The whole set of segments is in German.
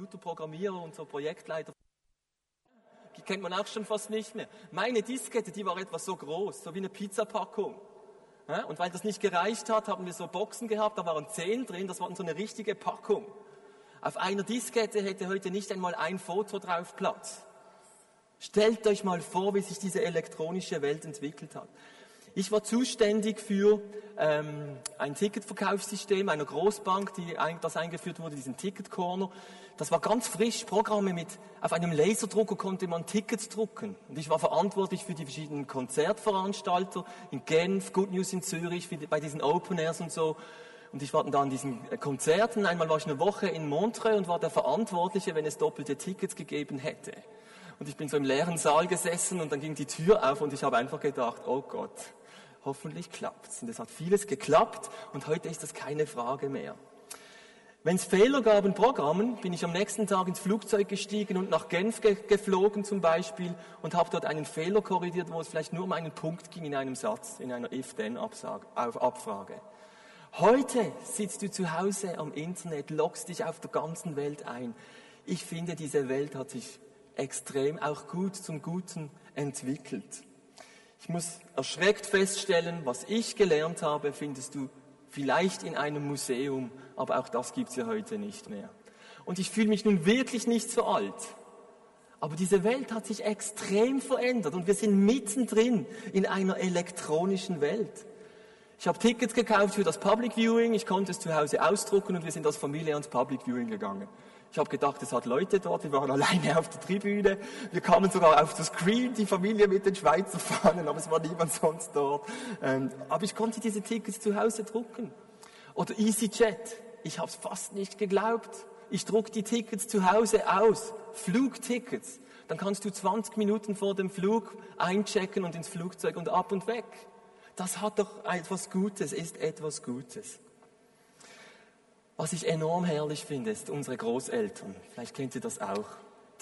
Computerprogrammierer und so Projektleiter. Die kennt man auch schon fast nicht mehr. Meine Diskette, die war etwas so groß, so wie eine Pizzapackung. Und weil das nicht gereicht hat, haben wir so Boxen gehabt, da waren zehn drin, das war so eine richtige Packung. Auf einer Diskette hätte heute nicht einmal ein Foto drauf Platz. Stellt euch mal vor, wie sich diese elektronische Welt entwickelt hat. Ich war zuständig für ähm, ein Ticketverkaufssystem einer Großbank, die ein, das eingeführt wurde, diesen Ticket Corner. Das war ganz frisch, Programme mit, auf einem Laserdrucker konnte man Tickets drucken. Und ich war verantwortlich für die verschiedenen Konzertveranstalter in Genf, Good News in Zürich, die, bei diesen Open Airs und so. Und ich war dann da an diesen Konzerten. Einmal war ich eine Woche in Montreux und war der Verantwortliche, wenn es doppelte Tickets gegeben hätte. Und ich bin so im leeren Saal gesessen und dann ging die Tür auf und ich habe einfach gedacht, oh Gott, hoffentlich klappt's. Und es hat vieles geklappt und heute ist das keine Frage mehr. Wenn es Fehler gab in Programmen, bin ich am nächsten Tag ins Flugzeug gestiegen und nach Genf ge geflogen zum Beispiel und habe dort einen Fehler korrigiert, wo es vielleicht nur um einen Punkt ging in einem Satz, in einer if-then-Abfrage. Heute sitzt du zu Hause am Internet, loggst dich auf der ganzen Welt ein. Ich finde, diese Welt hat sich extrem auch gut zum Guten entwickelt. Ich muss erschreckt feststellen, was ich gelernt habe, findest du vielleicht in einem Museum, aber auch das gibt es ja heute nicht mehr. Und ich fühle mich nun wirklich nicht so alt. Aber diese Welt hat sich extrem verändert und wir sind mittendrin in einer elektronischen Welt. Ich habe Tickets gekauft für das Public Viewing, ich konnte es zu Hause ausdrucken und wir sind als Familie ans Public Viewing gegangen. Ich habe gedacht, es hat Leute dort, wir waren alleine auf der Tribüne. Wir kamen sogar auf das Screen, die Familie mit den Schweizer Fahnen, aber es war niemand sonst dort. Ähm, aber ich konnte diese Tickets zu Hause drucken. Oder EasyJet. Ich habe es fast nicht geglaubt. Ich druck die Tickets zu Hause aus. Flugtickets. Dann kannst du 20 Minuten vor dem Flug einchecken und ins Flugzeug und ab und weg. Das hat doch etwas Gutes, ist etwas Gutes. Was ich enorm herrlich finde, ist unsere Großeltern. Vielleicht kennt ihr das auch.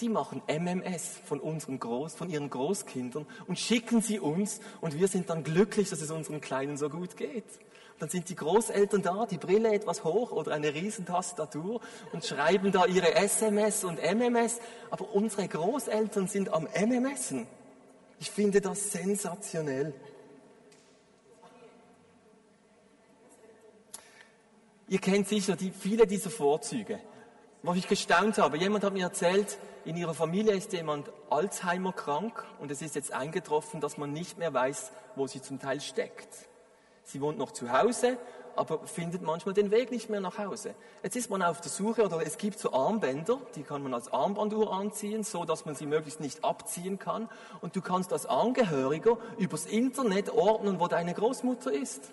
Die machen MMS von unseren Groß, von ihren Großkindern und schicken sie uns und wir sind dann glücklich, dass es unseren Kleinen so gut geht. Dann sind die Großeltern da, die Brille etwas hoch oder eine Riesentastatur und schreiben da ihre SMS und MMS. Aber unsere Großeltern sind am MMSen. Ich finde das sensationell. Ihr kennt sicher die, viele dieser Vorzüge. Wo ich gestaunt habe, jemand hat mir erzählt, in ihrer Familie ist jemand Alzheimer krank und es ist jetzt eingetroffen, dass man nicht mehr weiß, wo sie zum Teil steckt. Sie wohnt noch zu Hause, aber findet manchmal den Weg nicht mehr nach Hause. Jetzt ist man auf der Suche oder es gibt so Armbänder, die kann man als Armbanduhr anziehen, so dass man sie möglichst nicht abziehen kann. Und du kannst als Angehöriger übers Internet ordnen, wo deine Großmutter ist.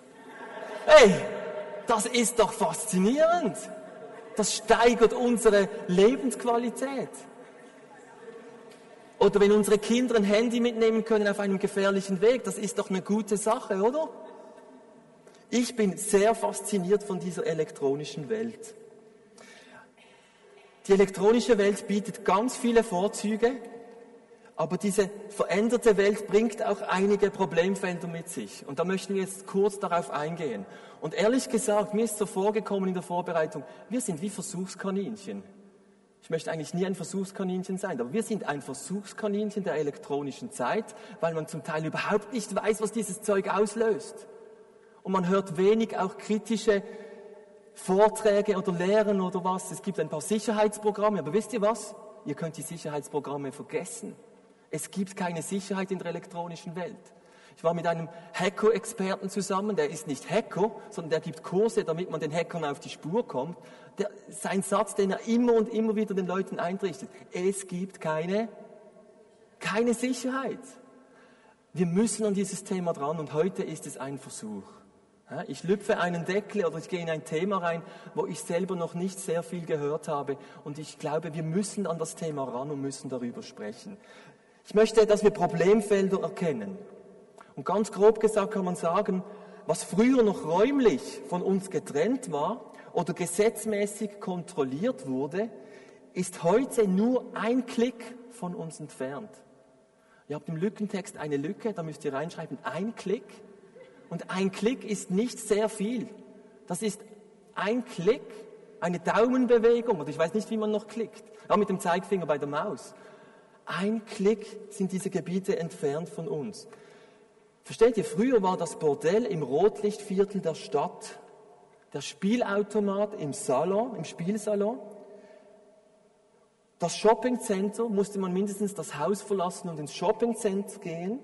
Hey, das ist doch faszinierend. Das steigert unsere Lebensqualität. Oder wenn unsere Kinder ein Handy mitnehmen können auf einem gefährlichen Weg, das ist doch eine gute Sache, oder? Ich bin sehr fasziniert von dieser elektronischen Welt. Die elektronische Welt bietet ganz viele Vorzüge, aber diese veränderte Welt bringt auch einige Problemfelder mit sich. Und da möchten wir jetzt kurz darauf eingehen. Und ehrlich gesagt, mir ist so vorgekommen in der Vorbereitung, wir sind wie Versuchskaninchen. Ich möchte eigentlich nie ein Versuchskaninchen sein, aber wir sind ein Versuchskaninchen der elektronischen Zeit, weil man zum Teil überhaupt nicht weiß, was dieses Zeug auslöst. Und man hört wenig auch kritische Vorträge oder Lehren oder was. Es gibt ein paar Sicherheitsprogramme, aber wisst ihr was? Ihr könnt die Sicherheitsprogramme vergessen. Es gibt keine Sicherheit in der elektronischen Welt. Ich war mit einem Hacker-Experten zusammen, der ist nicht Hacker, sondern der gibt Kurse, damit man den Hackern auf die Spur kommt. Der, sein Satz, den er immer und immer wieder den Leuten eintrichtet, es gibt keine, keine Sicherheit. Wir müssen an dieses Thema dran und heute ist es ein Versuch. Ich lüpfe einen Deckel oder ich gehe in ein Thema rein, wo ich selber noch nicht sehr viel gehört habe. Und ich glaube, wir müssen an das Thema ran und müssen darüber sprechen. Ich möchte, dass wir Problemfelder erkennen. Und ganz grob gesagt kann man sagen, was früher noch räumlich von uns getrennt war oder gesetzmäßig kontrolliert wurde, ist heute nur ein Klick von uns entfernt. Ihr habt im Lückentext eine Lücke, da müsst ihr reinschreiben, ein Klick. Und ein Klick ist nicht sehr viel. Das ist ein Klick eine Daumenbewegung oder ich weiß nicht, wie man noch klickt. Ja, mit dem Zeigefinger bei der Maus. Ein Klick sind diese Gebiete entfernt von uns. Versteht ihr, früher war das Bordell im Rotlichtviertel der Stadt, der Spielautomat im Salon, im Spielsalon. Das Shoppingcenter musste man mindestens das Haus verlassen und ins Shoppingcenter gehen.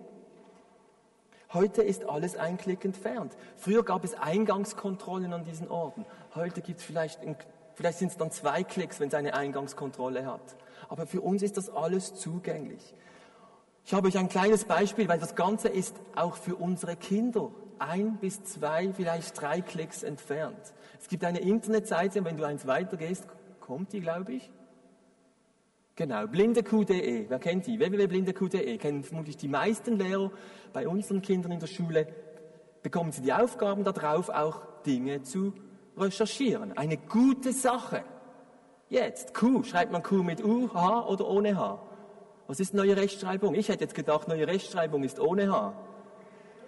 Heute ist alles ein Klick entfernt. Früher gab es Eingangskontrollen an diesen Orten. Heute gibt es vielleicht, vielleicht sind es dann zwei Klicks, wenn es eine Eingangskontrolle hat. Aber für uns ist das alles zugänglich. Ich habe euch ein kleines Beispiel, weil das Ganze ist auch für unsere Kinder ein bis zwei, vielleicht drei Klicks entfernt. Es gibt eine Internetseite, wenn du eins weitergehst, kommt die, glaube ich. Genau, blindeq.de, wer kennt die? www.blindeq.de, kennen vermutlich die meisten Lehrer. Bei unseren Kindern in der Schule bekommen sie die Aufgaben darauf, auch Dinge zu recherchieren. Eine gute Sache. Jetzt, Q, schreibt man Q mit U, H oder ohne H? Was ist neue Rechtschreibung? Ich hätte jetzt gedacht, neue Rechtschreibung ist ohne H.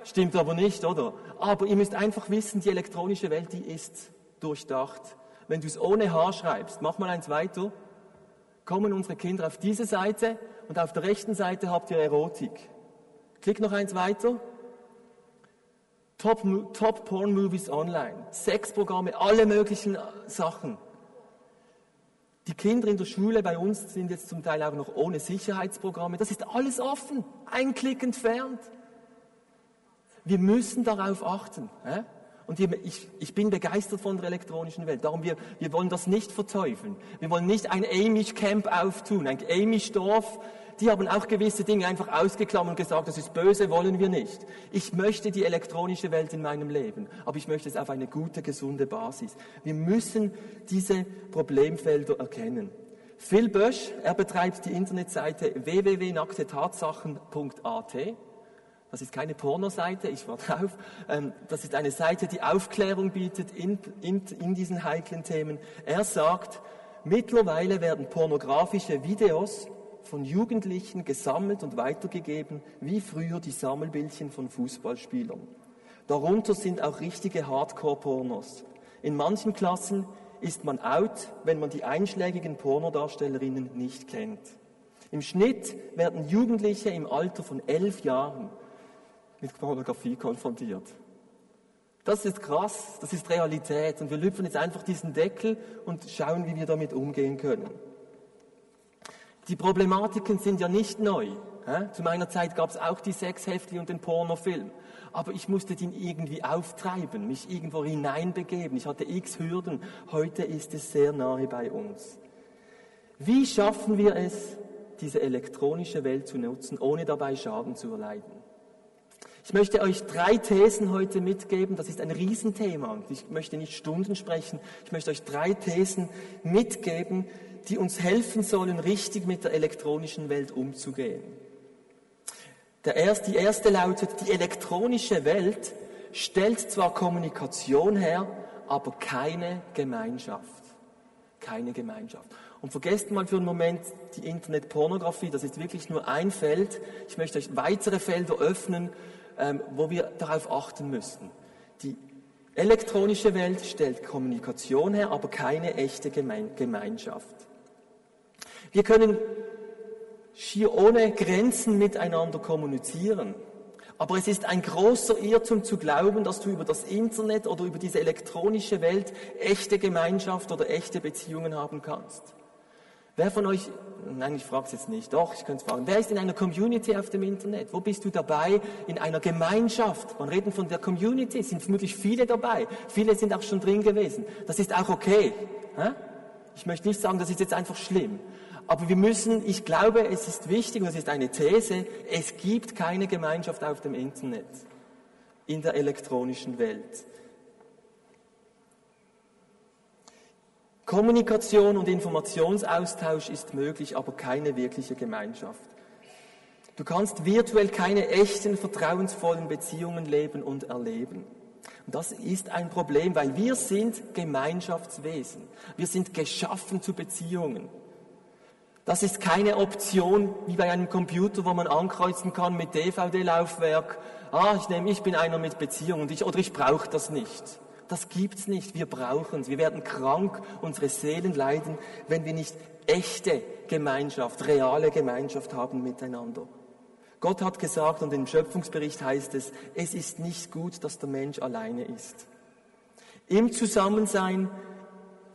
Stimmt aber nicht, oder? Aber ihr müsst einfach wissen, die elektronische Welt, die ist durchdacht. Wenn du es ohne H schreibst, mach mal eins weiter, kommen unsere Kinder auf diese Seite und auf der rechten Seite habt ihr Erotik. Klick noch eins weiter. Top, Top Porn Movies Online, Sexprogramme, alle möglichen Sachen. Die Kinder in der Schule bei uns sind jetzt zum Teil auch noch ohne Sicherheitsprogramme. Das ist alles offen, ein Klick entfernt. Wir müssen darauf achten. Und ich, ich, bin begeistert von der elektronischen Welt. Darum, wir, wir wollen das nicht verteufeln. Wir wollen nicht ein Amish-Camp auftun, ein Amish-Dorf. Die haben auch gewisse Dinge einfach ausgeklammert und gesagt, das ist böse, wollen wir nicht. Ich möchte die elektronische Welt in meinem Leben, aber ich möchte es auf eine gute, gesunde Basis. Wir müssen diese Problemfelder erkennen. Phil Bösch, er betreibt die Internetseite www.nacktetatsachen.at. Das ist keine Pornoseite, ich war drauf. Ähm, das ist eine Seite, die Aufklärung bietet in, in, in diesen heiklen Themen. Er sagt, mittlerweile werden pornografische Videos von Jugendlichen gesammelt und weitergegeben, wie früher die Sammelbildchen von Fußballspielern. Darunter sind auch richtige Hardcore-Pornos. In manchen Klassen ist man out, wenn man die einschlägigen Pornodarstellerinnen nicht kennt. Im Schnitt werden Jugendliche im Alter von elf Jahren mit Pornografie konfrontiert. Das ist krass, das ist Realität und wir lüpfen jetzt einfach diesen Deckel und schauen, wie wir damit umgehen können. Die Problematiken sind ja nicht neu. Zu meiner Zeit gab es auch die Sexheftli und den Pornofilm. Aber ich musste den irgendwie auftreiben, mich irgendwo hineinbegeben. Ich hatte x Hürden. Heute ist es sehr nahe bei uns. Wie schaffen wir es, diese elektronische Welt zu nutzen, ohne dabei Schaden zu erleiden? Ich möchte euch drei Thesen heute mitgeben. Das ist ein Riesenthema ich möchte nicht Stunden sprechen. Ich möchte euch drei Thesen mitgeben, die uns helfen sollen, richtig mit der elektronischen Welt umzugehen. Der erste, die erste lautet, die elektronische Welt stellt zwar Kommunikation her, aber keine Gemeinschaft. Keine Gemeinschaft. Und vergesst mal für einen Moment die Internetpornografie, das ist wirklich nur ein Feld. Ich möchte euch weitere Felder öffnen, ähm, wo wir darauf achten müssten. Die elektronische Welt stellt Kommunikation her, aber keine echte Gemeinschaft. Wir können schier ohne Grenzen miteinander kommunizieren. Aber es ist ein großer Irrtum zu glauben, dass du über das Internet oder über diese elektronische Welt echte Gemeinschaft oder echte Beziehungen haben kannst. Wer von euch, nein, ich frage es jetzt nicht, doch, ich könnte es fragen, wer ist in einer Community auf dem Internet? Wo bist du dabei? In einer Gemeinschaft. Man reden von der Community, sind vermutlich viele dabei. Viele sind auch schon drin gewesen. Das ist auch okay. Ich möchte nicht sagen, das ist jetzt einfach schlimm. Aber wir müssen, ich glaube, es ist wichtig und es ist eine These, es gibt keine Gemeinschaft auf dem Internet, in der elektronischen Welt. Kommunikation und Informationsaustausch ist möglich, aber keine wirkliche Gemeinschaft. Du kannst virtuell keine echten, vertrauensvollen Beziehungen leben und erleben. Und das ist ein Problem, weil wir sind Gemeinschaftswesen. Wir sind geschaffen zu Beziehungen. Das ist keine Option wie bei einem Computer, wo man ankreuzen kann mit DVD-Laufwerk. Ah, ich nehme, ich bin einer mit Beziehung und ich, oder ich brauche das nicht. Das gibt's nicht. Wir brauchen es. Wir werden krank, unsere Seelen leiden, wenn wir nicht echte Gemeinschaft, reale Gemeinschaft haben miteinander. Gott hat gesagt und im Schöpfungsbericht heißt es, es ist nicht gut, dass der Mensch alleine ist. Im Zusammensein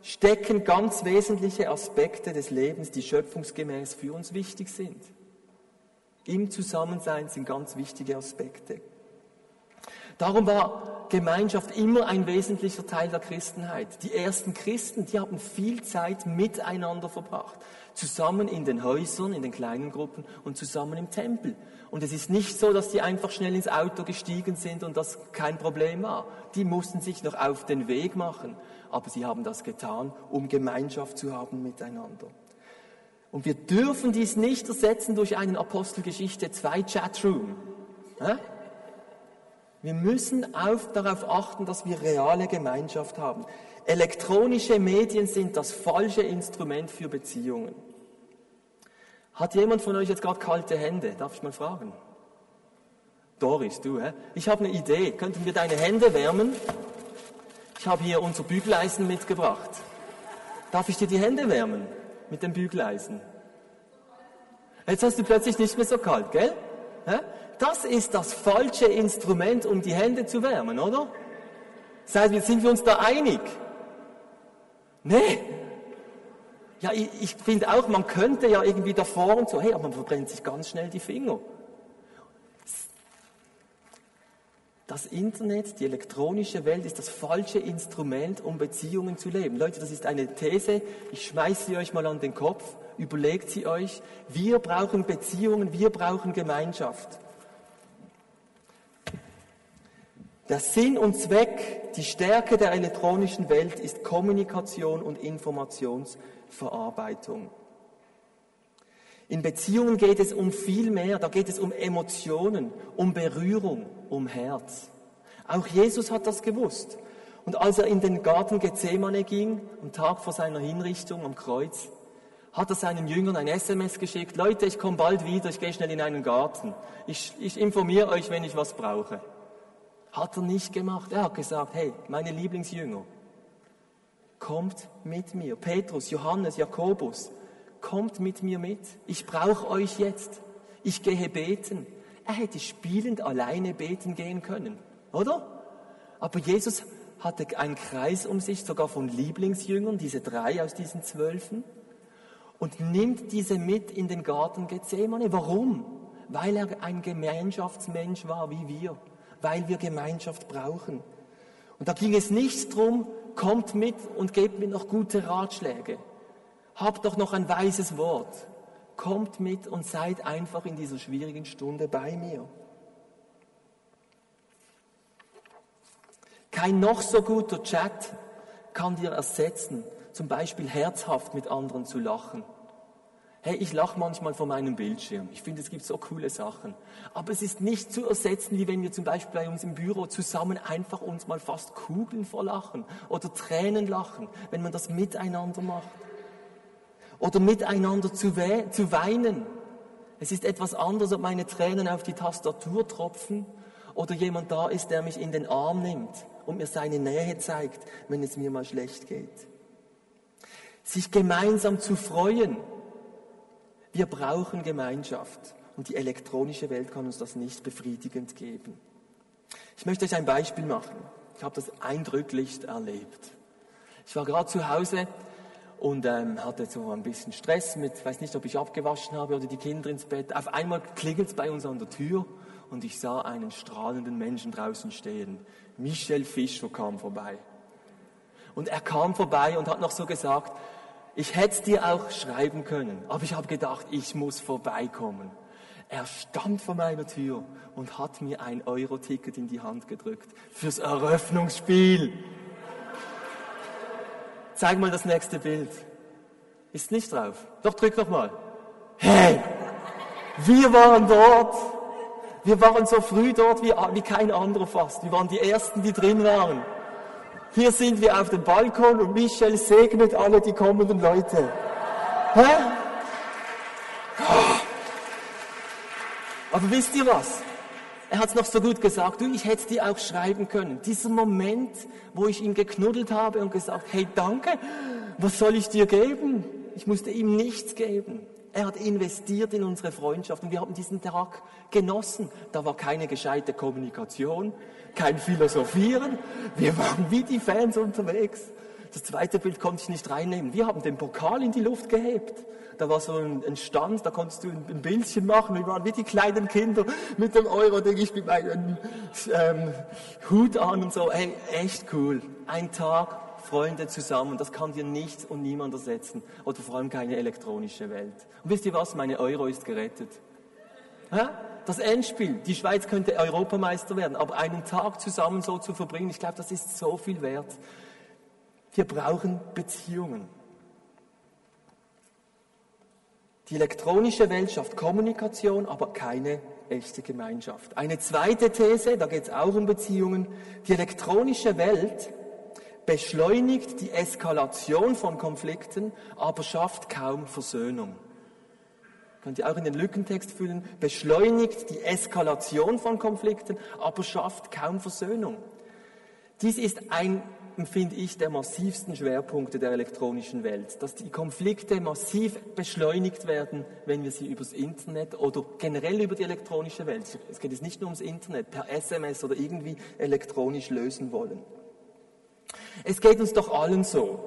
stecken ganz wesentliche Aspekte des Lebens, die schöpfungsgemäß für uns wichtig sind. Im Zusammensein sind ganz wichtige Aspekte. Darum war Gemeinschaft immer ein wesentlicher Teil der Christenheit. Die ersten Christen, die haben viel Zeit miteinander verbracht. Zusammen in den Häusern, in den kleinen Gruppen und zusammen im Tempel. Und es ist nicht so, dass die einfach schnell ins Auto gestiegen sind und das kein Problem war. Die mussten sich noch auf den Weg machen. Aber sie haben das getan, um Gemeinschaft zu haben miteinander. Und wir dürfen dies nicht ersetzen durch einen Apostelgeschichte 2 Chatroom. Wir müssen auf, darauf achten, dass wir reale Gemeinschaft haben. Elektronische Medien sind das falsche Instrument für Beziehungen. Hat jemand von euch jetzt gerade kalte Hände? Darf ich mal fragen? Doris, du, hä? Ich habe eine Idee. Könnten wir deine Hände wärmen? Ich habe hier unser Bügeleisen mitgebracht. Darf ich dir die Hände wärmen mit dem Bügeleisen? Jetzt hast du plötzlich nicht mehr so kalt, gell? Hä? Das ist das falsche Instrument, um die Hände zu wärmen, oder? Seid, sind wir uns da einig? Nee. Ja, ich, ich finde auch, man könnte ja irgendwie davor und so, hey, aber man verbrennt sich ganz schnell die Finger. Das Internet, die elektronische Welt ist das falsche Instrument, um Beziehungen zu leben. Leute, das ist eine These. Ich schmeiße sie euch mal an den Kopf. Überlegt sie euch. Wir brauchen Beziehungen, wir brauchen Gemeinschaft. Der Sinn und Zweck, die Stärke der elektronischen Welt ist Kommunikation und Informationsverarbeitung. In Beziehungen geht es um viel mehr, da geht es um Emotionen, um Berührung, um Herz. Auch Jesus hat das gewusst. Und als er in den Garten Gethsemane ging, am Tag vor seiner Hinrichtung am Kreuz, hat er seinen Jüngern ein SMS geschickt, Leute, ich komme bald wieder, ich gehe schnell in einen Garten. Ich, ich informiere euch, wenn ich was brauche. Hat er nicht gemacht. Er hat gesagt, hey, meine Lieblingsjünger, kommt mit mir. Petrus, Johannes, Jakobus, kommt mit mir mit. Ich brauche euch jetzt. Ich gehe beten. Er hätte spielend alleine beten gehen können, oder? Aber Jesus hatte einen Kreis um sich, sogar von Lieblingsjüngern, diese drei aus diesen Zwölfen, und nimmt diese mit in den Garten Gethsemane. Warum? Weil er ein Gemeinschaftsmensch war wie wir weil wir Gemeinschaft brauchen. Und da ging es nicht drum, kommt mit und gebt mir noch gute Ratschläge. Habt doch noch ein weises Wort. Kommt mit und seid einfach in dieser schwierigen Stunde bei mir. Kein noch so guter Chat kann dir ersetzen, zum Beispiel herzhaft mit anderen zu lachen Hey, ich lache manchmal vor meinem Bildschirm. Ich finde, es gibt so coole Sachen. Aber es ist nicht zu ersetzen, wie wenn wir zum Beispiel bei uns im Büro zusammen einfach uns mal fast Kugeln vor Lachen oder Tränen lachen, wenn man das miteinander macht. Oder miteinander zu, we zu weinen. Es ist etwas anderes, ob meine Tränen auf die Tastatur tropfen oder jemand da ist, der mich in den Arm nimmt und mir seine Nähe zeigt, wenn es mir mal schlecht geht. Sich gemeinsam zu freuen, wir brauchen Gemeinschaft und die elektronische Welt kann uns das nicht befriedigend geben. Ich möchte euch ein Beispiel machen. Ich habe das eindrücklichst erlebt. Ich war gerade zu Hause und ähm, hatte so ein bisschen Stress mit, weiß nicht, ob ich abgewaschen habe oder die Kinder ins Bett. Auf einmal klingelt es bei uns an der Tür und ich sah einen strahlenden Menschen draußen stehen. Michel Fischer kam vorbei. Und er kam vorbei und hat noch so gesagt, ich hätte dir auch schreiben können, aber ich habe gedacht, ich muss vorbeikommen. Er stand vor meiner Tür und hat mir ein Euro-Ticket in die Hand gedrückt fürs Eröffnungsspiel. Zeig mal das nächste Bild. Ist nicht drauf. Doch, drück noch mal. Hey, wir waren dort. Wir waren so früh dort wie, wie kein anderer fast. Wir waren die Ersten, die drin waren. Hier sind wir auf dem Balkon und Michel segnet alle die kommenden Leute. Hä? Aber wisst ihr was? Er hat es noch so gut gesagt, du, ich hätte dir auch schreiben können. Dieser Moment, wo ich ihn geknuddelt habe und gesagt, hey, danke, was soll ich dir geben? Ich musste ihm nichts geben. Er hat investiert in unsere Freundschaft und wir haben diesen Tag genossen. Da war keine gescheite Kommunikation, kein Philosophieren. Wir waren wie die Fans unterwegs. Das zweite Bild konnte ich nicht reinnehmen. Wir haben den Pokal in die Luft gehebt. Da war so ein, Stand, da konntest du ein, Bildchen machen. Wir waren wie die kleinen Kinder mit dem Euro, denke ich, mit meinem ähm, Hut an und so. Hey, echt cool. Ein Tag, Freunde zusammen. Das kann dir nichts und niemand ersetzen. Oder vor allem keine elektronische Welt. Und wisst ihr was? Meine Euro ist gerettet. Das Endspiel. Die Schweiz könnte Europameister werden. Aber einen Tag zusammen so zu verbringen, ich glaube, das ist so viel wert. Wir brauchen Beziehungen. Die elektronische Welt schafft Kommunikation, aber keine echte Gemeinschaft. Eine zweite These, da geht es auch um Beziehungen. Die elektronische Welt beschleunigt die Eskalation von Konflikten, aber schafft kaum Versöhnung. Könnt ihr auch in den Lückentext füllen. Beschleunigt die Eskalation von Konflikten, aber schafft kaum Versöhnung. Dies ist ein finde ich, der massivsten Schwerpunkte der elektronischen Welt, dass die Konflikte massiv beschleunigt werden, wenn wir sie übers Internet oder generell über die elektronische Welt, es geht jetzt nicht nur ums Internet, per SMS oder irgendwie elektronisch lösen wollen. Es geht uns doch allen so,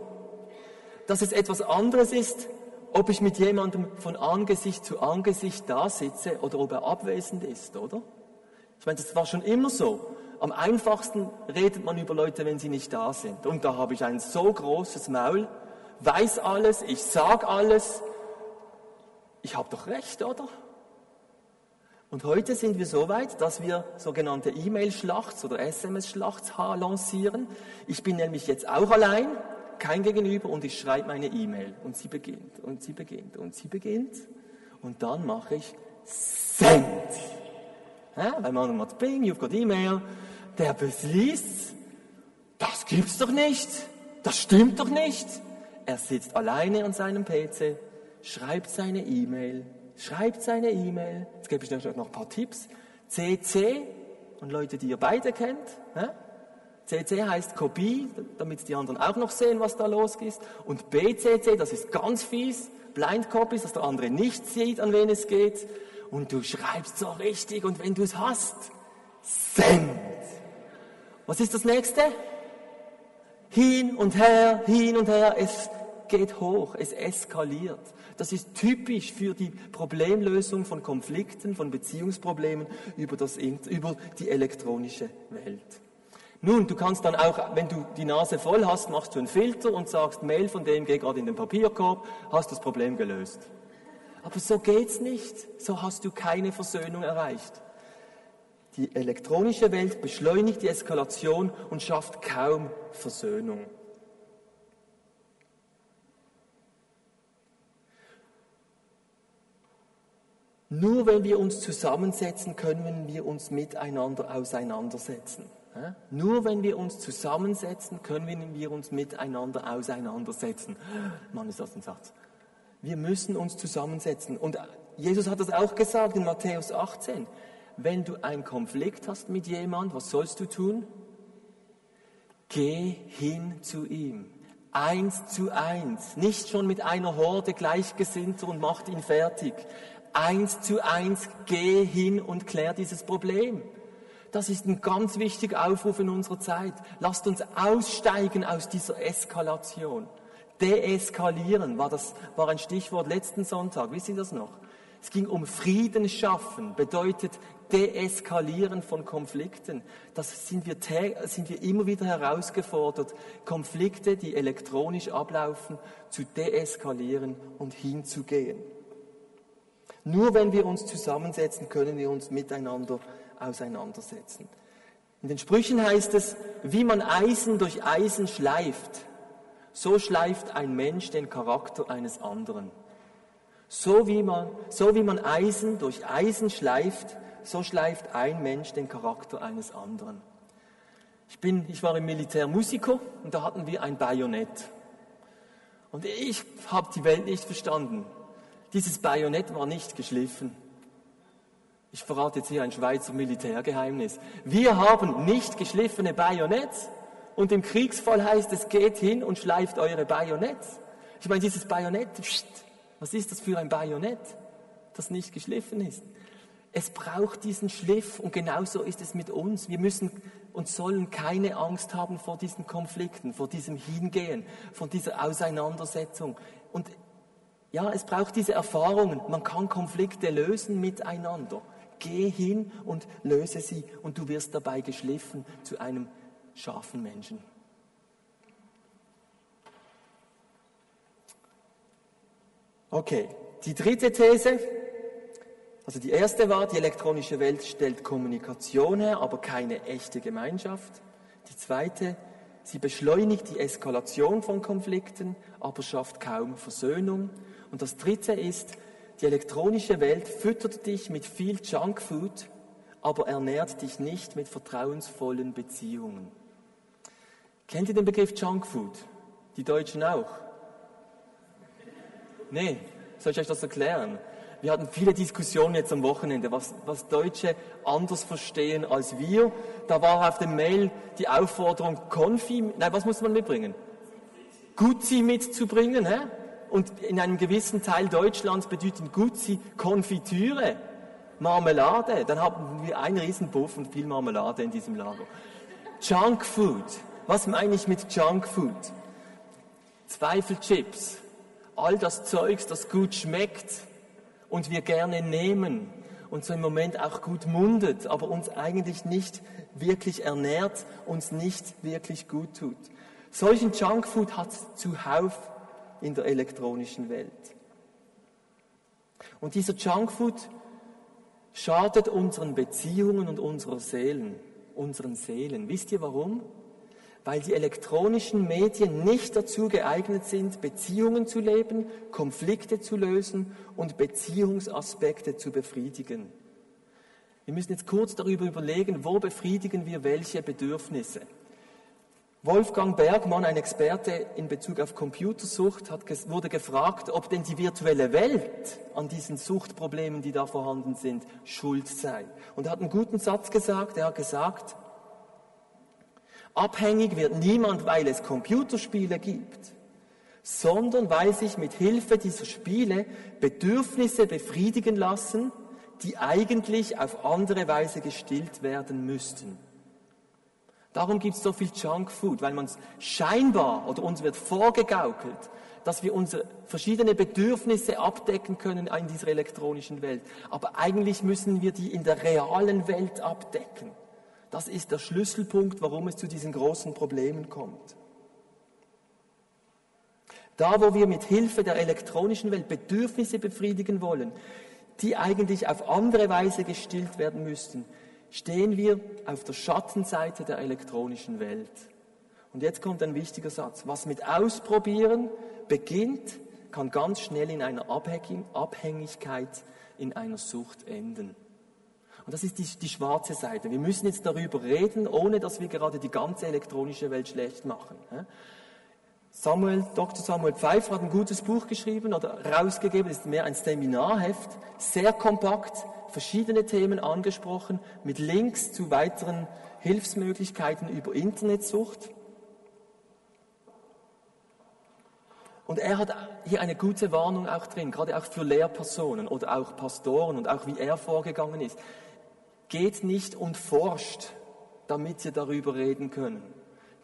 dass es etwas anderes ist, ob ich mit jemandem von Angesicht zu Angesicht da sitze oder ob er abwesend ist, oder? Ich meine, das war schon immer so. Am einfachsten redet man über Leute, wenn sie nicht da sind. Und da habe ich ein so großes Maul, weiß alles, ich sag alles. Ich habe doch recht, oder? Und heute sind wir so weit, dass wir sogenannte E-Mail-Schlachts oder SMS-Schlachts lancieren. Ich bin nämlich jetzt auch allein, kein Gegenüber und ich schreibe meine E-Mail und sie beginnt und sie beginnt und sie beginnt und dann mache ich Send. Ja, weil man macht Bing, you've got E-Mail der beschließt, das gibt's doch nicht, das stimmt doch nicht. Er sitzt alleine an seinem PC, schreibt seine E-Mail, schreibt seine E-Mail, jetzt gebe ich euch noch ein paar Tipps, CC und Leute, die ihr beide kennt, ne? CC heißt Kopie, damit die anderen auch noch sehen, was da los ist. Und BCC, das ist ganz fies, Blind Copies, dass der andere nicht sieht, an wen es geht. Und du schreibst so richtig und wenn du es hast, send. Was ist das nächste? Hin und her, hin und her, es geht hoch, es eskaliert. Das ist typisch für die Problemlösung von Konflikten, von Beziehungsproblemen über, das, über die elektronische Welt. Nun, du kannst dann auch, wenn du die Nase voll hast, machst du einen Filter und sagst, Mail von dem geht gerade in den Papierkorb, hast das Problem gelöst. Aber so geht's nicht. So hast du keine Versöhnung erreicht. Die elektronische Welt beschleunigt die Eskalation und schafft kaum Versöhnung. Nur wenn wir uns zusammensetzen, können wir uns miteinander auseinandersetzen. Nur wenn wir uns zusammensetzen, können wir uns miteinander auseinandersetzen. Mann, ist das ein Satz. Wir müssen uns zusammensetzen. Und Jesus hat das auch gesagt in Matthäus 18 wenn du einen Konflikt hast mit jemand, was sollst du tun? Geh hin zu ihm. Eins zu eins. Nicht schon mit einer Horde Gleichgesinnter und macht ihn fertig. Eins zu eins. Geh hin und klär dieses Problem. Das ist ein ganz wichtiger Aufruf in unserer Zeit. Lasst uns aussteigen aus dieser Eskalation. Deeskalieren war das, war ein Stichwort letzten Sonntag. Wisst ihr das noch? Es ging um Frieden schaffen, bedeutet Deeskalieren von Konflikten. Das sind wir, sind wir immer wieder herausgefordert, Konflikte, die elektronisch ablaufen, zu deeskalieren und hinzugehen. Nur wenn wir uns zusammensetzen, können wir uns miteinander auseinandersetzen. In den Sprüchen heißt es, wie man Eisen durch Eisen schleift, so schleift ein Mensch den Charakter eines anderen. So wie man, so wie man Eisen durch Eisen schleift, so schleift ein Mensch den Charakter eines anderen. Ich, bin, ich war im Militär Musiker und da hatten wir ein Bajonett. Und ich habe die Welt nicht verstanden. Dieses Bajonett war nicht geschliffen. Ich verrate jetzt hier ein Schweizer Militärgeheimnis. Wir haben nicht geschliffene Bajonetts und im Kriegsfall heißt es, geht hin und schleift eure Bajonetts. Ich meine, dieses Bajonett, was ist das für ein Bajonett, das nicht geschliffen ist? Es braucht diesen Schliff und genauso ist es mit uns. Wir müssen und sollen keine Angst haben vor diesen Konflikten, vor diesem Hingehen, vor dieser Auseinandersetzung. Und ja, es braucht diese Erfahrungen. Man kann Konflikte lösen miteinander. Geh hin und löse sie und du wirst dabei geschliffen zu einem scharfen Menschen. Okay, die dritte These, also die erste war, die elektronische Welt stellt Kommunikation her, aber keine echte Gemeinschaft. Die zweite, sie beschleunigt die Eskalation von Konflikten, aber schafft kaum Versöhnung. Und das dritte ist, die elektronische Welt füttert dich mit viel Junkfood, aber ernährt dich nicht mit vertrauensvollen Beziehungen. Kennt ihr den Begriff Junkfood? Die Deutschen auch? Nee, soll ich euch das erklären? Wir hatten viele Diskussionen jetzt am Wochenende, was, was Deutsche anders verstehen als wir. Da war auf dem Mail die Aufforderung, Konfi, nein, was muss man mitbringen? Guzzi mitzubringen, hä? Und in einem gewissen Teil Deutschlands bedeutet Guzzi Konfitüre, Marmelade. Dann haben wir einen Riesenbuff und viel Marmelade in diesem Lager. Junkfood. Was meine ich mit Junkfood? Zweifelchips. All das Zeugs, das gut schmeckt und wir gerne nehmen und so im Moment auch gut mundet, aber uns eigentlich nicht wirklich ernährt, uns nicht wirklich gut tut. Solchen Junkfood hat zuhauf in der elektronischen Welt. Und dieser Junkfood schadet unseren Beziehungen und unserer Seelen, unseren Seelen. Wisst ihr warum? Weil die elektronischen Medien nicht dazu geeignet sind, Beziehungen zu leben, Konflikte zu lösen und Beziehungsaspekte zu befriedigen. Wir müssen jetzt kurz darüber überlegen, wo befriedigen wir welche Bedürfnisse. Wolfgang Bergmann, ein Experte in Bezug auf Computersucht, hat, wurde gefragt, ob denn die virtuelle Welt an diesen Suchtproblemen, die da vorhanden sind, schuld sei. Und er hat einen guten Satz gesagt. Er hat gesagt, abhängig wird niemand, weil es Computerspiele gibt, sondern weil sich mit Hilfe dieser Spiele Bedürfnisse befriedigen lassen, die eigentlich auf andere Weise gestillt werden müssten. Darum gibt es so viel Junkfood, weil man es scheinbar oder uns wird vorgegaukelt, dass wir unsere verschiedenen Bedürfnisse abdecken können in dieser elektronischen Welt. Aber eigentlich müssen wir die in der realen Welt abdecken. Das ist der Schlüsselpunkt, warum es zu diesen großen Problemen kommt. Da, wo wir mit Hilfe der elektronischen Welt Bedürfnisse befriedigen wollen, die eigentlich auf andere Weise gestillt werden müssten, stehen wir auf der Schattenseite der elektronischen Welt. Und jetzt kommt ein wichtiger Satz. Was mit Ausprobieren beginnt, kann ganz schnell in einer Abhängigkeit, in einer Sucht enden. Und das ist die, die, schwarze Seite. Wir müssen jetzt darüber reden, ohne dass wir gerade die ganze elektronische Welt schlecht machen. Samuel, Dr. Samuel Pfeiffer hat ein gutes Buch geschrieben oder rausgegeben, ist mehr ein Seminarheft, sehr kompakt, verschiedene Themen angesprochen, mit Links zu weiteren Hilfsmöglichkeiten über Internetsucht. Und er hat hier eine gute Warnung auch drin, gerade auch für Lehrpersonen oder auch Pastoren und auch wie er vorgegangen ist. Geht nicht und forscht, damit sie darüber reden können.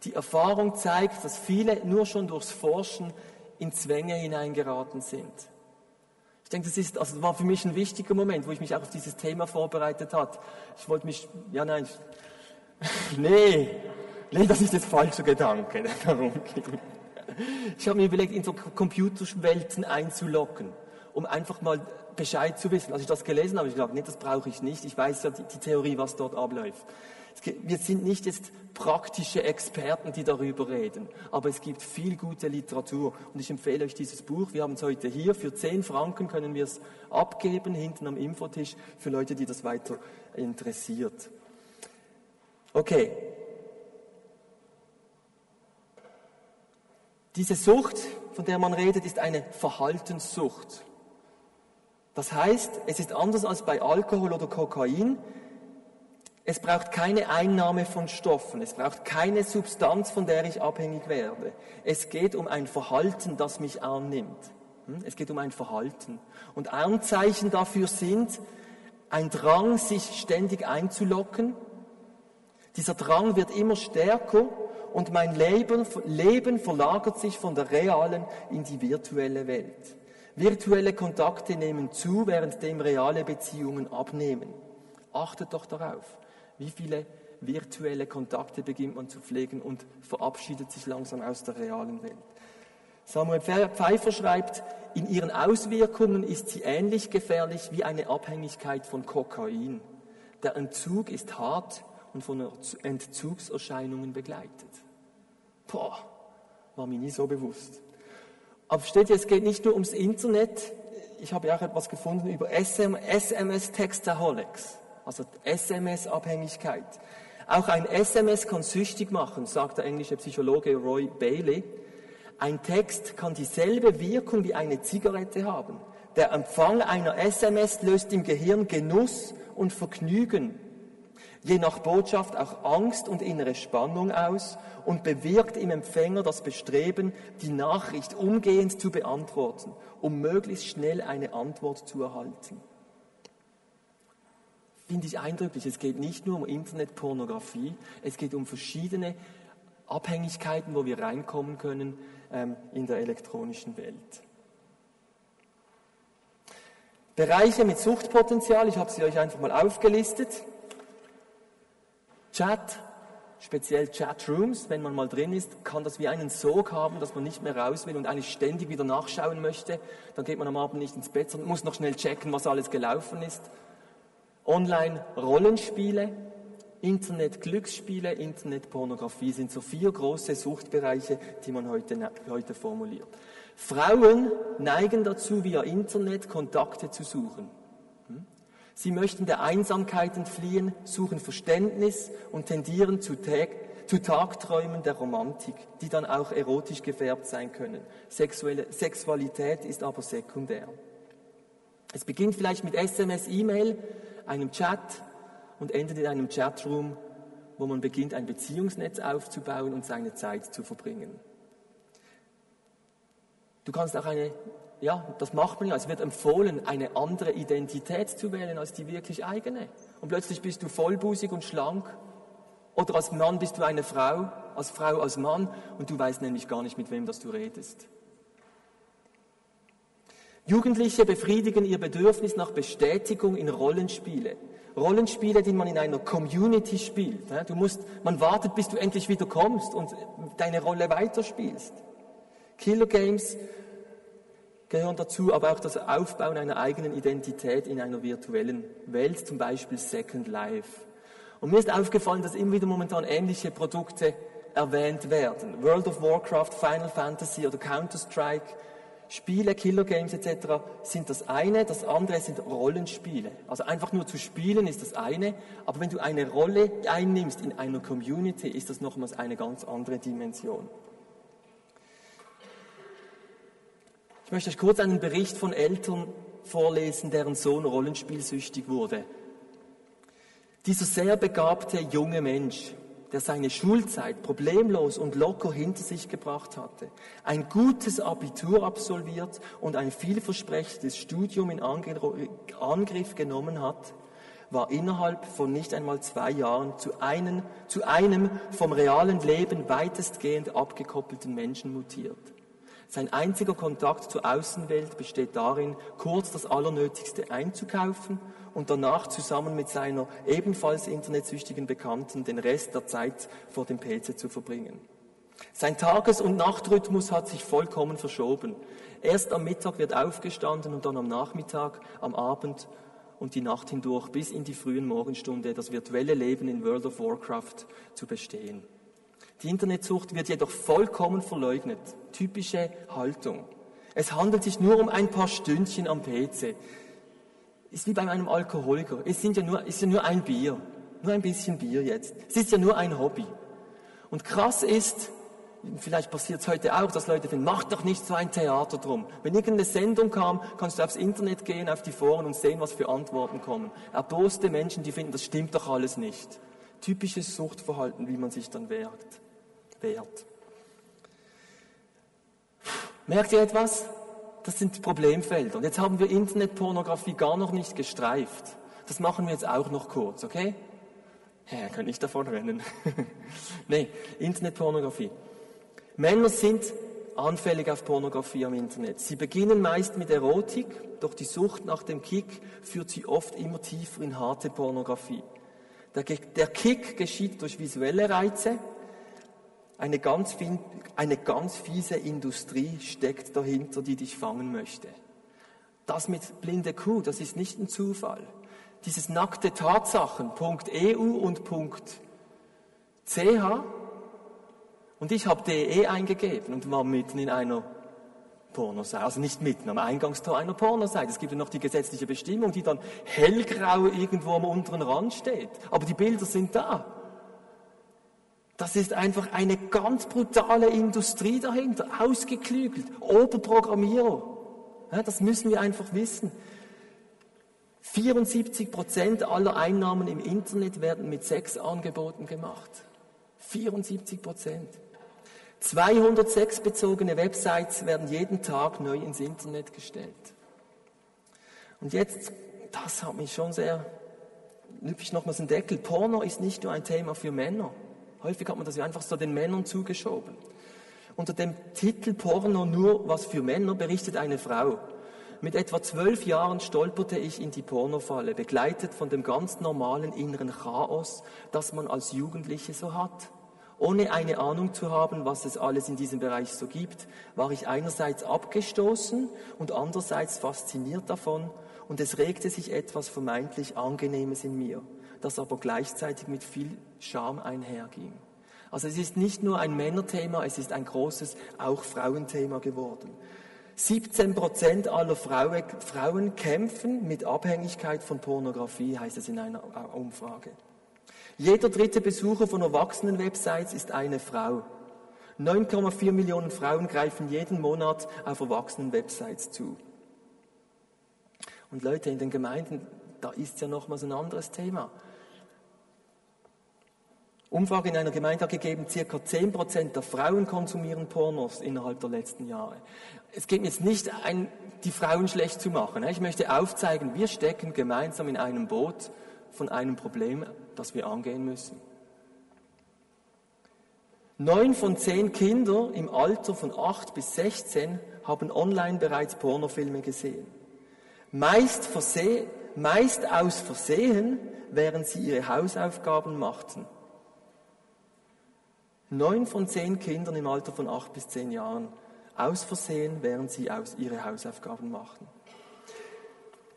Die Erfahrung zeigt, dass viele nur schon durchs Forschen in Zwänge hineingeraten sind. Ich denke, das ist, also das war für mich ein wichtiger Moment, wo ich mich auch auf dieses Thema vorbereitet hat. Ich wollte mich, ja nein, nee, nee, das ist jetzt falscher Gedanke. Darum ich habe mir überlegt, in so Computerwelten einzulocken, um einfach mal Bescheid zu wissen. Als ich das gelesen habe, ich gedacht, nee, das brauche ich nicht. Ich weiß ja die, die Theorie, was dort abläuft. Wir sind nicht jetzt praktische Experten, die darüber reden, aber es gibt viel gute Literatur und ich empfehle euch dieses Buch. Wir haben es heute hier. Für 10 Franken können wir es abgeben, hinten am Infotisch, für Leute, die das weiter interessiert. Okay. Diese Sucht, von der man redet, ist eine Verhaltenssucht. Das heißt, es ist anders als bei Alkohol oder Kokain. Es braucht keine Einnahme von Stoffen, es braucht keine Substanz, von der ich abhängig werde. Es geht um ein Verhalten, das mich annimmt. Hm? Es geht um ein Verhalten. Und Anzeichen dafür sind ein Drang, sich ständig einzulocken. Dieser Drang wird immer stärker und mein Leben, Leben verlagert sich von der realen in die virtuelle Welt. Virtuelle Kontakte nehmen zu, währenddem reale Beziehungen abnehmen. Achtet doch darauf, wie viele virtuelle Kontakte beginnt man zu pflegen und verabschiedet sich langsam aus der realen Welt. Samuel Pfeiffer schreibt, in ihren Auswirkungen ist sie ähnlich gefährlich wie eine Abhängigkeit von Kokain. Der Entzug ist hart und von Entzugserscheinungen begleitet. Boah, war mir nie so bewusst. Aber steht ihr, es geht nicht nur ums Internet. Ich habe ja auch etwas gefunden über SMS-Textaholics, also SMS-Abhängigkeit. Auch ein SMS kann süchtig machen, sagt der englische Psychologe Roy Bailey. Ein Text kann dieselbe Wirkung wie eine Zigarette haben. Der Empfang einer SMS löst im Gehirn Genuss und Vergnügen, je nach Botschaft auch Angst und innere Spannung aus und bewirkt im Empfänger das Bestreben, die Nachricht umgehend zu beantworten, um möglichst schnell eine Antwort zu erhalten. Finde ich eindrücklich. Es geht nicht nur um Internetpornografie, es geht um verschiedene Abhängigkeiten, wo wir reinkommen können ähm, in der elektronischen Welt. Bereiche mit Suchtpotenzial, ich habe sie euch einfach mal aufgelistet. Chat, speziell Chatrooms, wenn man mal drin ist, kann das wie einen Sog haben, dass man nicht mehr raus will und eigentlich ständig wieder nachschauen möchte. Dann geht man am Abend nicht ins Bett, sondern muss noch schnell checken, was alles gelaufen ist. Online-Rollenspiele, Internet-Glücksspiele, Internet-Pornografie sind so vier große Suchtbereiche, die man heute, heute formuliert. Frauen neigen dazu, via Internet Kontakte zu suchen. Hm? Sie möchten der Einsamkeit entfliehen, suchen Verständnis und tendieren zu, Tag, zu Tagträumen der Romantik, die dann auch erotisch gefärbt sein können. Sexuelle, Sexualität ist aber sekundär. Es beginnt vielleicht mit SMS, E-Mail, einem Chat, und endet in einem Chatroom, wo man beginnt, ein Beziehungsnetz aufzubauen und seine Zeit zu verbringen. Du kannst auch eine, ja, das macht man ja, es wird empfohlen, eine andere Identität zu wählen als die wirklich eigene. Und plötzlich bist du vollbusig und schlank. Oder als Mann bist du eine Frau, als Frau als Mann und du weißt nämlich gar nicht, mit wem das du redest. Jugendliche befriedigen ihr Bedürfnis nach Bestätigung in Rollenspiele. Rollenspiele, die man in einer Community spielt. Du musst, man wartet, bis du endlich wieder kommst und deine Rolle weiterspielst. Killer Games gehören dazu, aber auch das Aufbauen einer eigenen Identität in einer virtuellen Welt, zum Beispiel Second Life. Und mir ist aufgefallen, dass immer wieder momentan ähnliche Produkte erwähnt werden. World of Warcraft, Final Fantasy oder Counter-Strike Spiele, Killer Games etc. sind das eine, das andere sind Rollenspiele. Also einfach nur zu spielen ist das eine, aber wenn du eine Rolle einnimmst in einer Community, ist das nochmals eine ganz andere Dimension. Ich möchte euch kurz einen Bericht von Eltern vorlesen, deren Sohn rollenspielsüchtig wurde. Dieser sehr begabte junge Mensch der seine Schulzeit problemlos und locker hinter sich gebracht hatte, ein gutes Abitur absolviert und ein vielversprechendes Studium in Angriff genommen hat, war innerhalb von nicht einmal zwei Jahren zu einem, zu einem vom realen Leben weitestgehend abgekoppelten Menschen mutiert. Sein einziger Kontakt zur Außenwelt besteht darin, kurz das Allernötigste einzukaufen und danach zusammen mit seiner ebenfalls internetsüchtigen Bekannten den Rest der Zeit vor dem PC zu verbringen. Sein Tages- und Nachtrhythmus hat sich vollkommen verschoben. Erst am Mittag wird aufgestanden und dann am Nachmittag, am Abend und die Nacht hindurch bis in die frühen Morgenstunde das virtuelle Leben in World of Warcraft zu bestehen. Die Internetsucht wird jedoch vollkommen verleugnet. Typische Haltung. Es handelt sich nur um ein paar Stündchen am PC. Ist wie bei einem Alkoholiker. Es sind ja nur, ist ja nur ein Bier. Nur ein bisschen Bier jetzt. Es ist ja nur ein Hobby. Und krass ist, Vielleicht passiert es heute auch, dass Leute finden, mach doch nicht so ein Theater drum. Wenn irgendeine Sendung kam, kannst du aufs Internet gehen, auf die Foren und sehen, was für Antworten kommen. Erboste Menschen, die finden, das stimmt doch alles nicht. Typisches Suchtverhalten, wie man sich dann wehrt. Wehrt. Merkt ihr etwas? Das sind Problemfelder. Und jetzt haben wir Internetpornografie gar noch nicht gestreift. Das machen wir jetzt auch noch kurz, okay? Ja, könnte ich davon rennen. nee, Internetpornografie. Männer sind anfällig auf Pornografie am Internet. Sie beginnen meist mit Erotik, doch die Sucht nach dem Kick führt sie oft immer tiefer in harte Pornografie. Der Kick geschieht durch visuelle Reize. Eine ganz, eine ganz fiese Industrie steckt dahinter, die dich fangen möchte. Das mit blinde Kuh, das ist nicht ein Zufall. Dieses nackte Tatsachen, .eu und .ch, und ich habe DE eingegeben und war mitten in einer Pornoseite, also nicht mitten am Eingangstor einer Pornoseite. Es gibt ja noch die gesetzliche Bestimmung, die dann hellgrau irgendwo am unteren Rand steht. Aber die Bilder sind da. Das ist einfach eine ganz brutale Industrie dahinter, ausgeklügelt, Oberprogrammierer. Ja, das müssen wir einfach wissen. 74 Prozent aller Einnahmen im Internet werden mit Sexangeboten gemacht. 74 Prozent. 206 bezogene Websites werden jeden Tag neu ins Internet gestellt. Und jetzt, das hat mich schon sehr, lüpfe ich nochmals einen Deckel. Porno ist nicht nur ein Thema für Männer. Häufig hat man das ja einfach so den Männern zugeschoben. Unter dem Titel Porno nur was für Männer berichtet eine Frau. Mit etwa zwölf Jahren stolperte ich in die Pornofalle, begleitet von dem ganz normalen inneren Chaos, das man als Jugendliche so hat. Ohne eine Ahnung zu haben, was es alles in diesem Bereich so gibt, war ich einerseits abgestoßen und andererseits fasziniert davon und es regte sich etwas vermeintlich Angenehmes in mir, das aber gleichzeitig mit viel Scham einherging. Also es ist nicht nur ein Männerthema, es ist ein großes auch Frauenthema geworden. 17 Prozent aller Frauen kämpfen mit Abhängigkeit von Pornografie, heißt es in einer Umfrage. Jeder dritte Besucher von Erwachsenen-Websites ist eine Frau. 9,4 Millionen Frauen greifen jeden Monat auf Erwachsenen-Websites zu. Und Leute, in den Gemeinden, da ist ja nochmals ein anderes Thema. Umfrage in einer Gemeinde hat gegeben, circa 10% der Frauen konsumieren Pornos innerhalb der letzten Jahre. Es geht mir jetzt nicht ein, die Frauen schlecht zu machen. Ich möchte aufzeigen, wir stecken gemeinsam in einem Boot von einem Problem, das wir angehen müssen. Neun von zehn Kindern im Alter von acht bis 16 haben online bereits Pornofilme gesehen. Meist, verse meist aus Versehen, während sie ihre Hausaufgaben machten. Neun von zehn Kindern im Alter von acht bis zehn Jahren aus Versehen, während sie aus ihre Hausaufgaben machten.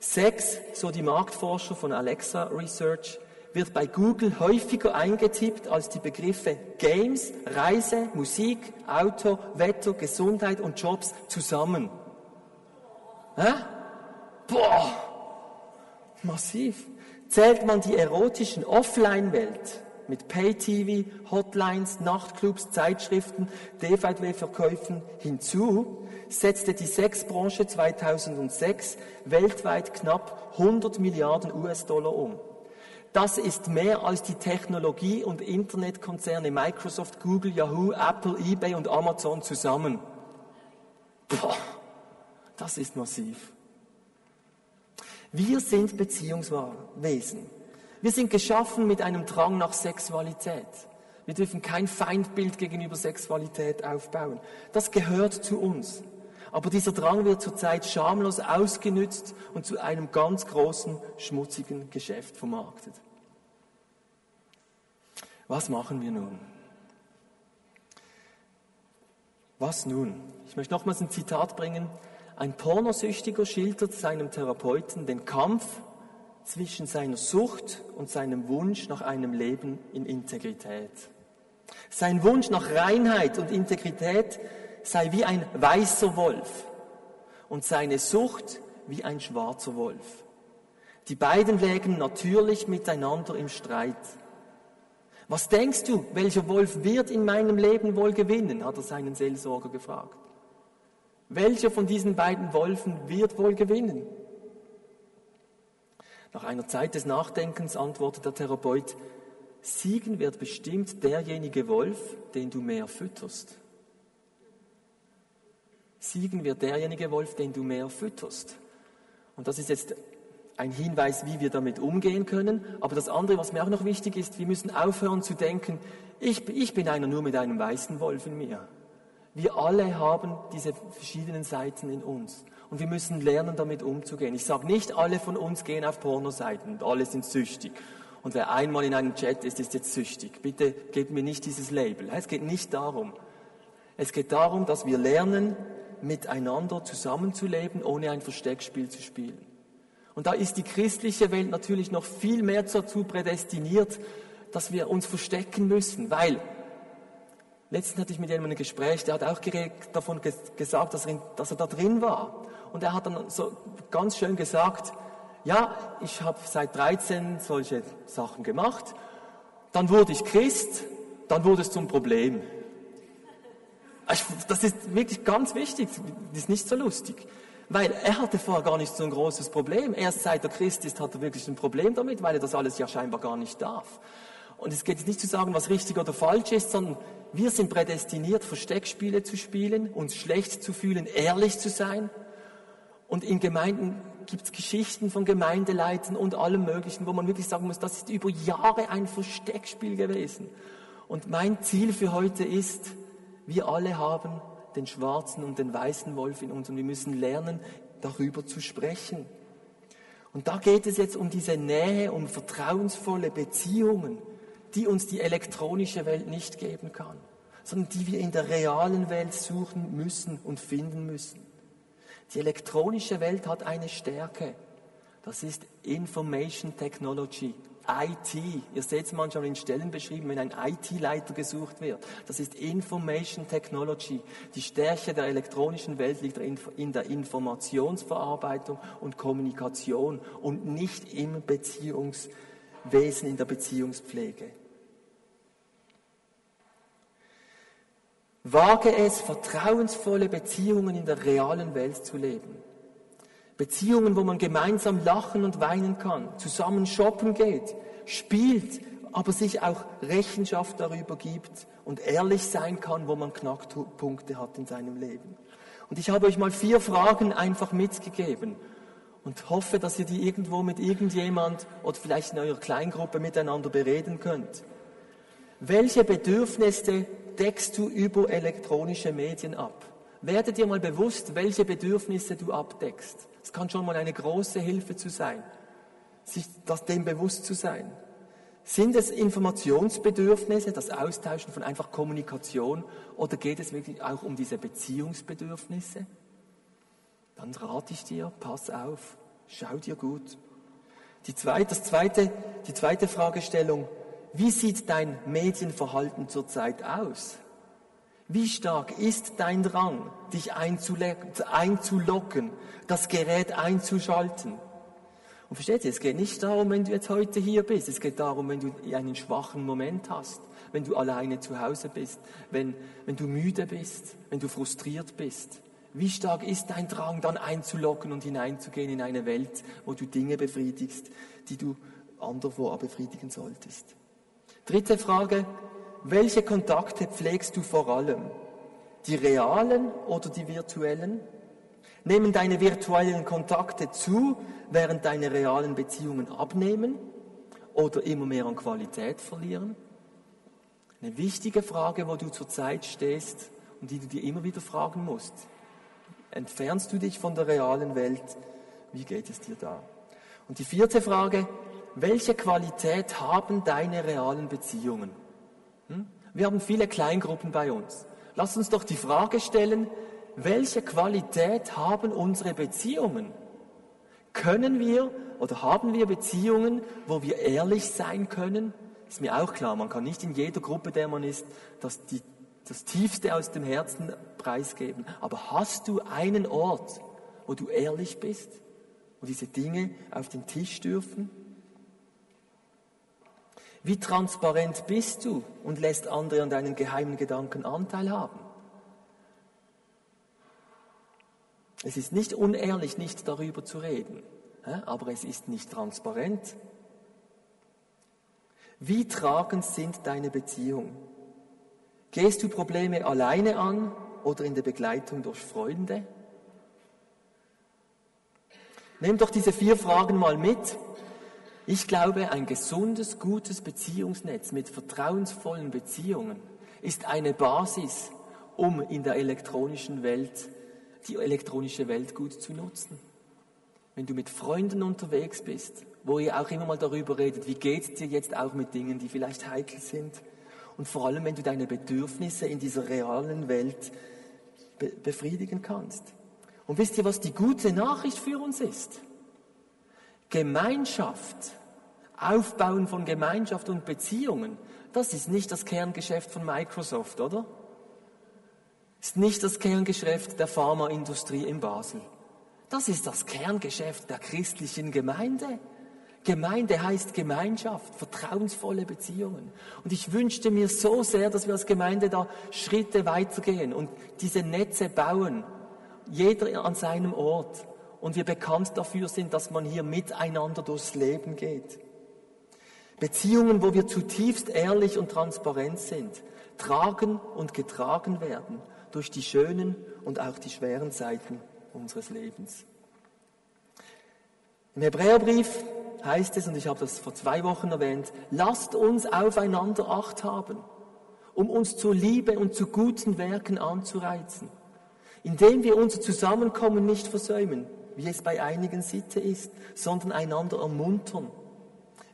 Sex, so die Marktforscher von Alexa Research, wird bei Google häufiger eingetippt als die Begriffe Games, Reise, Musik, Auto, Wetter, Gesundheit und Jobs zusammen. Hä? Boah, massiv. Zählt man die erotischen Offline-Welt mit Pay-TV, Hotlines, Nachtclubs, Zeitschriften, DVD-Verkäufen hinzu, setzte die Sexbranche 2006 weltweit knapp 100 Milliarden US-Dollar um. Das ist mehr als die Technologie- und Internetkonzerne Microsoft, Google, Yahoo, Apple, eBay und Amazon zusammen. Boah, das ist massiv. Wir sind Beziehungswesen. Wir sind geschaffen mit einem Drang nach Sexualität. Wir dürfen kein Feindbild gegenüber Sexualität aufbauen. Das gehört zu uns. Aber dieser Drang wird zurzeit schamlos ausgenützt und zu einem ganz großen, schmutzigen Geschäft vermarktet. Was machen wir nun? Was nun? Ich möchte nochmals ein Zitat bringen. Ein Pornosüchtiger schildert seinem Therapeuten den Kampf zwischen seiner Sucht und seinem Wunsch nach einem Leben in Integrität. Sein Wunsch nach Reinheit und Integrität sei wie ein weißer Wolf und seine Sucht wie ein schwarzer Wolf. Die beiden lägen natürlich miteinander im Streit. Was denkst du, welcher Wolf wird in meinem Leben wohl gewinnen? hat er seinen Seelsorger gefragt. Welcher von diesen beiden Wolfen wird wohl gewinnen? Nach einer Zeit des Nachdenkens antwortet der Therapeut, siegen wird bestimmt derjenige Wolf, den du mehr fütterst. Siegen wird derjenige Wolf, den du mehr fütterst. Und das ist jetzt ein Hinweis, wie wir damit umgehen können. Aber das andere, was mir auch noch wichtig ist, wir müssen aufhören zu denken, ich, ich bin einer nur mit einem weißen Wolf in mir. Wir alle haben diese verschiedenen Seiten in uns. Und wir müssen lernen, damit umzugehen. Ich sage nicht, alle von uns gehen auf Pornoseiten und alle sind süchtig. Und wer einmal in einem Chat ist, ist jetzt süchtig. Bitte gebt mir nicht dieses Label. Es geht nicht darum. Es geht darum, dass wir lernen, miteinander zusammenzuleben, ohne ein Versteckspiel zu spielen. Und da ist die christliche Welt natürlich noch viel mehr dazu prädestiniert, dass wir uns verstecken müssen, weil letztens hatte ich mit jemandem ein Gespräch, der hat auch davon gesagt, dass er, dass er da drin war. Und er hat dann so ganz schön gesagt, ja, ich habe seit 13 solche Sachen gemacht, dann wurde ich Christ, dann wurde es zum Problem. Das ist wirklich ganz wichtig, das ist nicht so lustig. Weil er hatte vorher gar nicht so ein großes Problem. Erst seit er Christ ist, hat er wirklich ein Problem damit, weil er das alles ja scheinbar gar nicht darf. Und es geht jetzt nicht zu sagen, was richtig oder falsch ist, sondern wir sind prädestiniert, Versteckspiele zu spielen, uns schlecht zu fühlen, ehrlich zu sein. Und in Gemeinden gibt es Geschichten von Gemeindeleitern und allem Möglichen, wo man wirklich sagen muss, das ist über Jahre ein Versteckspiel gewesen. Und mein Ziel für heute ist, wir alle haben den schwarzen und den weißen Wolf in uns und wir müssen lernen, darüber zu sprechen. Und da geht es jetzt um diese Nähe, um vertrauensvolle Beziehungen, die uns die elektronische Welt nicht geben kann, sondern die wir in der realen Welt suchen müssen und finden müssen. Die elektronische Welt hat eine Stärke. Das ist Information Technology. IT. Ihr seht es manchmal in Stellen beschrieben, wenn ein IT-Leiter gesucht wird. Das ist Information Technology. Die Stärke der elektronischen Welt liegt in der Informationsverarbeitung und Kommunikation und nicht im Beziehungswesen, in der Beziehungspflege. Wage es, vertrauensvolle Beziehungen in der realen Welt zu leben. Beziehungen, wo man gemeinsam lachen und weinen kann, zusammen shoppen geht, spielt, aber sich auch Rechenschaft darüber gibt und ehrlich sein kann, wo man Knackpunkte hat in seinem Leben. Und ich habe euch mal vier Fragen einfach mitgegeben und hoffe, dass ihr die irgendwo mit irgendjemand oder vielleicht in eurer Kleingruppe miteinander bereden könnt. Welche Bedürfnisse deckst du über elektronische Medien ab? Werde dir mal bewusst, welche Bedürfnisse du abdeckst. Es kann schon mal eine große Hilfe zu sein, sich das dem bewusst zu sein. Sind es Informationsbedürfnisse, das Austauschen von einfach Kommunikation, oder geht es wirklich auch um diese Beziehungsbedürfnisse? Dann rate ich dir, pass auf, schau dir gut. Die zweite, das zweite, die zweite Fragestellung, wie sieht dein Medienverhalten zurzeit aus? Wie stark ist dein Drang, dich einzulocken, das Gerät einzuschalten? Und versteht ihr, es geht nicht darum, wenn du jetzt heute hier bist, es geht darum, wenn du einen schwachen Moment hast, wenn du alleine zu Hause bist, wenn, wenn du müde bist, wenn du frustriert bist. Wie stark ist dein Drang, dann einzulocken und hineinzugehen in eine Welt, wo du Dinge befriedigst, die du anderswo befriedigen solltest? Dritte Frage, welche Kontakte pflegst du vor allem? Die realen oder die virtuellen? Nehmen deine virtuellen Kontakte zu, während deine realen Beziehungen abnehmen oder immer mehr an Qualität verlieren? Eine wichtige Frage, wo du zurzeit stehst und die du dir immer wieder fragen musst. Entfernst du dich von der realen Welt? Wie geht es dir da? Und die vierte Frage, welche Qualität haben deine realen Beziehungen? Hm? Wir haben viele Kleingruppen bei uns. Lass uns doch die Frage stellen, welche Qualität haben unsere Beziehungen? Können wir oder haben wir Beziehungen, wo wir ehrlich sein können? Ist mir auch klar, man kann nicht in jeder Gruppe, der man ist, das, die, das Tiefste aus dem Herzen preisgeben. Aber hast du einen Ort, wo du ehrlich bist, wo diese Dinge auf den Tisch dürfen? Wie transparent bist du und lässt andere an deinen geheimen Gedanken Anteil haben? Es ist nicht unehrlich, nicht darüber zu reden, aber es ist nicht transparent. Wie tragend sind deine Beziehungen? Gehst du Probleme alleine an oder in der Begleitung durch Freunde? Nimm doch diese vier Fragen mal mit. Ich glaube, ein gesundes, gutes Beziehungsnetz mit vertrauensvollen Beziehungen ist eine Basis, um in der elektronischen Welt, die elektronische Welt gut zu nutzen. Wenn du mit Freunden unterwegs bist, wo ihr auch immer mal darüber redet, wie geht es dir jetzt auch mit Dingen, die vielleicht heikel sind. Und vor allem, wenn du deine Bedürfnisse in dieser realen Welt be befriedigen kannst. Und wisst ihr, was die gute Nachricht für uns ist? Gemeinschaft, Aufbauen von Gemeinschaft und Beziehungen, das ist nicht das Kerngeschäft von Microsoft, oder? Ist nicht das Kerngeschäft der Pharmaindustrie in Basel. Das ist das Kerngeschäft der christlichen Gemeinde. Gemeinde heißt Gemeinschaft, vertrauensvolle Beziehungen. Und ich wünschte mir so sehr, dass wir als Gemeinde da Schritte weitergehen und diese Netze bauen, jeder an seinem Ort. Und wir bekannt dafür sind, dass man hier miteinander durchs Leben geht. Beziehungen, wo wir zutiefst ehrlich und transparent sind, tragen und getragen werden durch die schönen und auch die schweren Zeiten unseres Lebens. Im Hebräerbrief heißt es, und ich habe das vor zwei Wochen erwähnt, lasst uns aufeinander Acht haben, um uns zur Liebe und zu guten Werken anzureizen, indem wir unser Zusammenkommen nicht versäumen, wie es bei einigen Sitte ist, sondern einander ermuntern.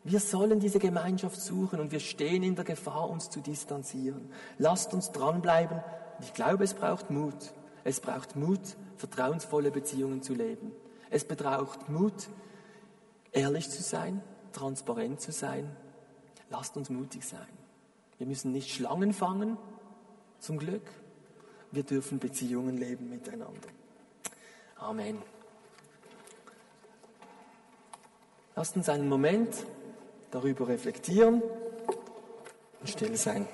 Wir sollen diese Gemeinschaft suchen und wir stehen in der Gefahr, uns zu distanzieren. Lasst uns dranbleiben. Ich glaube, es braucht Mut. Es braucht Mut, vertrauensvolle Beziehungen zu leben. Es braucht Mut, ehrlich zu sein, transparent zu sein. Lasst uns mutig sein. Wir müssen nicht Schlangen fangen, zum Glück. Wir dürfen Beziehungen leben miteinander. Amen. Lasst uns einen Moment darüber reflektieren und still sein.